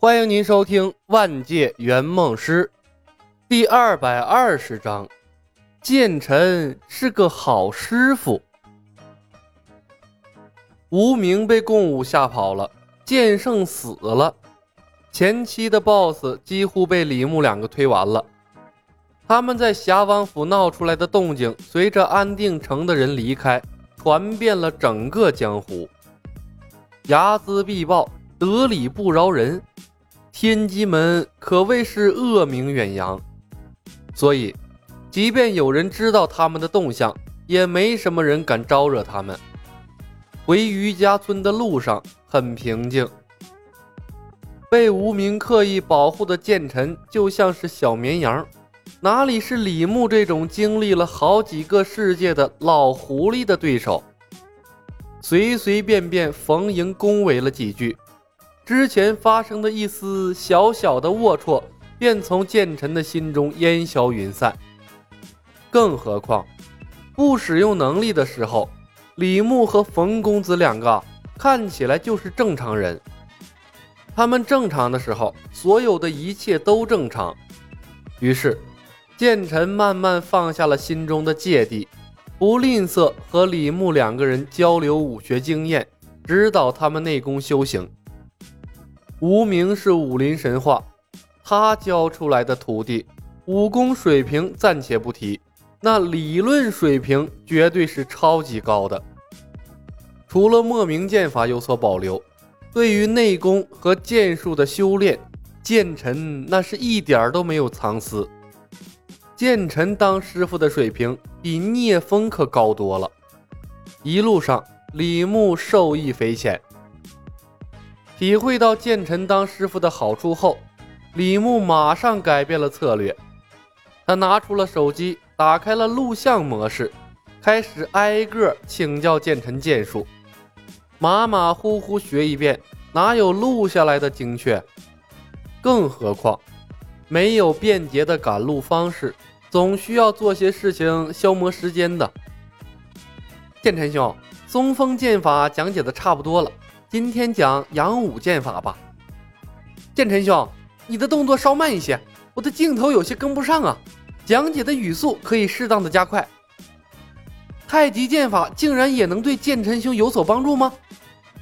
欢迎您收听《万界圆梦师》第二百二十章。剑臣是个好师傅。无名被共舞吓跑了，剑圣死了。前期的 BOSS 几乎被李牧两个推完了。他们在侠王府闹出来的动静，随着安定城的人离开，传遍了整个江湖。睚眦必报，得理不饶人。天机门可谓是恶名远扬，所以，即便有人知道他们的动向，也没什么人敢招惹他们。回余家村的路上很平静，被无名刻意保护的剑臣就像是小绵羊，哪里是李牧这种经历了好几个世界的老狐狸的对手？随随便便逢迎恭维了几句。之前发生的一丝小小的龌龊，便从剑臣的心中烟消云散。更何况，不使用能力的时候，李牧和冯公子两个看起来就是正常人。他们正常的时候，所有的一切都正常。于是，剑臣慢慢放下了心中的芥蒂，不吝啬和李牧两个人交流武学经验，指导他们内功修行。无名是武林神话，他教出来的徒弟武功水平暂且不提，那理论水平绝对是超级高的。除了莫名剑法有所保留，对于内功和剑术的修炼，剑臣那是一点儿都没有藏私。剑臣当师傅的水平比聂风可高多了。一路上，李牧受益匪浅。体会到剑臣当师傅的好处后，李牧马上改变了策略。他拿出了手机，打开了录像模式，开始挨个请教剑臣剑术。马马虎虎学一遍，哪有录下来的精确？更何况没有便捷的赶路方式，总需要做些事情消磨时间的。剑臣兄，松风剑法讲解的差不多了。今天讲阳武剑法吧，剑臣兄，你的动作稍慢一些，我的镜头有些跟不上啊。讲解的语速可以适当的加快。太极剑法竟然也能对剑臣兄有所帮助吗？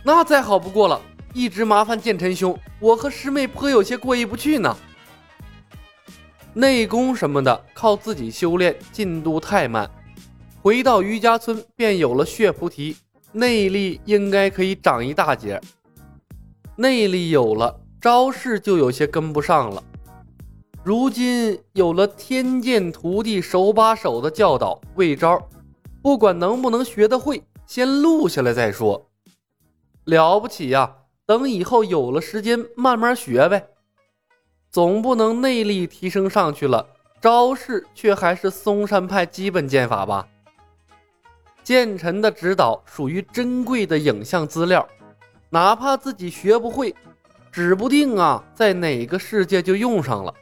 那再好不过了，一直麻烦剑臣兄，我和师妹颇有些过意不去呢。内功什么的靠自己修炼，进度太慢。回到余家村便有了血菩提。内力应该可以长一大截，内力有了，招式就有些跟不上了。如今有了天剑徒弟手把手的教导，魏招，不管能不能学得会，先录下来再说。了不起呀！等以后有了时间慢慢学呗。总不能内力提升上去了，招式却还是嵩山派基本剑法吧？剑臣的指导属于珍贵的影像资料，哪怕自己学不会，指不定啊，在哪个世界就用上了。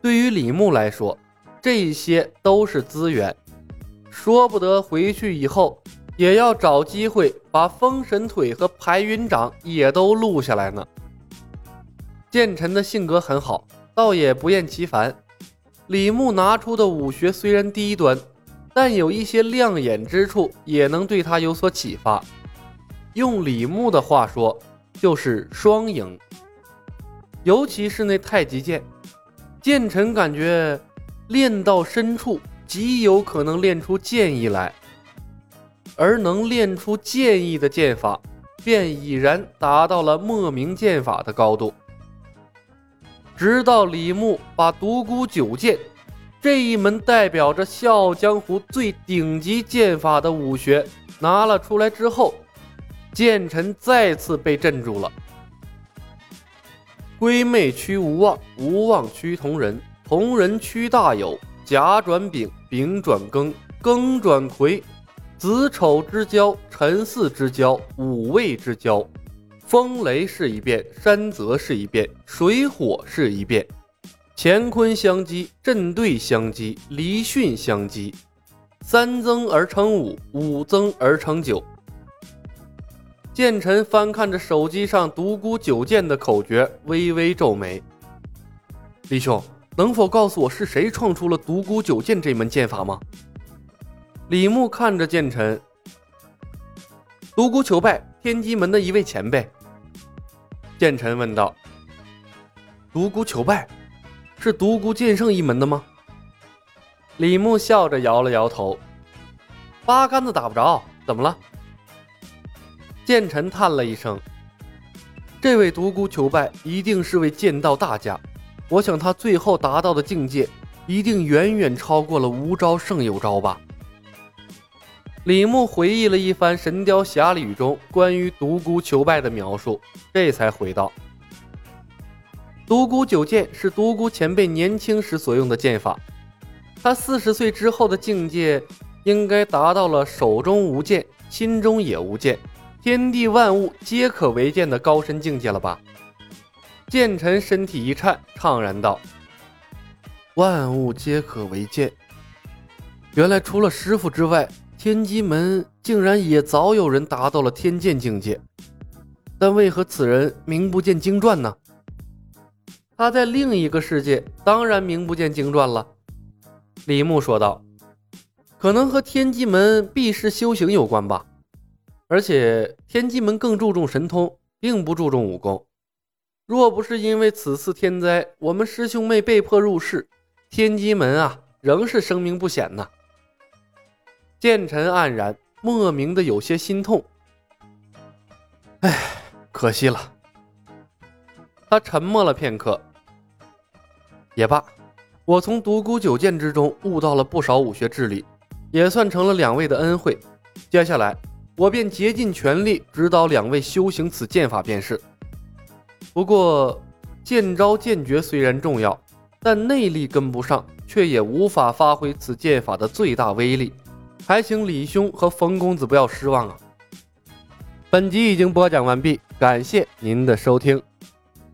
对于李牧来说，这些都是资源，说不得回去以后也要找机会把封神腿和排云掌也都录下来呢。剑臣的性格很好，倒也不厌其烦。李牧拿出的武学虽然低端。但有一些亮眼之处，也能对他有所启发。用李牧的话说，就是双赢。尤其是那太极剑，剑臣感觉练到深处，极有可能练出剑意来。而能练出剑意的剑法，便已然达到了莫名剑法的高度。直到李牧把独孤九剑。这一门代表着笑傲江湖最顶级剑法的武学拿了出来之后，剑臣再次被镇住了。归妹屈无望，无望屈同人，同人屈大有，甲转丙，丙转庚，庚转癸，子丑之交，辰巳之交，午未之交，风雷是一变，山泽是一变，水火是一变。乾坤相击，震兑相击，离巽相击，三增而成五，五增而成九。剑臣翻看着手机上独孤九剑的口诀，微微皱眉。李兄，能否告诉我是谁创出了独孤九剑这门剑法吗？李牧看着剑臣，独孤求败，天机门的一位前辈。剑臣问道：“独孤求败，是独孤剑圣一门的吗？”李牧笑着摇了摇头：“八竿子打不着，怎么了？”剑臣叹了一声：“这位独孤求败一定是位剑道大家，我想他最后达到的境界，一定远远超过了无招胜有招吧。”李牧回忆了一番《神雕侠侣》中关于独孤求败的描述，这才回道：“独孤九剑是独孤前辈年轻时所用的剑法，他四十岁之后的境界，应该达到了手中无剑，心中也无剑。”天地万物皆可为剑的高深境界了吧？剑臣身体一颤，怅然道：“万物皆可为剑，原来除了师傅之外，天机门竟然也早有人达到了天剑境界。但为何此人名不见经传呢？他在另一个世界，当然名不见经传了。”李牧说道：“可能和天机门避世修行有关吧。”而且天机门更注重神通，并不注重武功。若不是因为此次天灾，我们师兄妹被迫入世，天机门啊，仍是声名不显呢。剑臣黯然，莫名的有些心痛。唉，可惜了。他沉默了片刻。也罢，我从独孤九剑之中悟到了不少武学智理，也算成了两位的恩惠。接下来。我便竭尽全力指导两位修行此剑法便是。不过，剑招剑诀虽然重要，但内力跟不上，却也无法发挥此剑法的最大威力。还请李兄和冯公子不要失望啊！本集已经播讲完毕，感谢您的收听。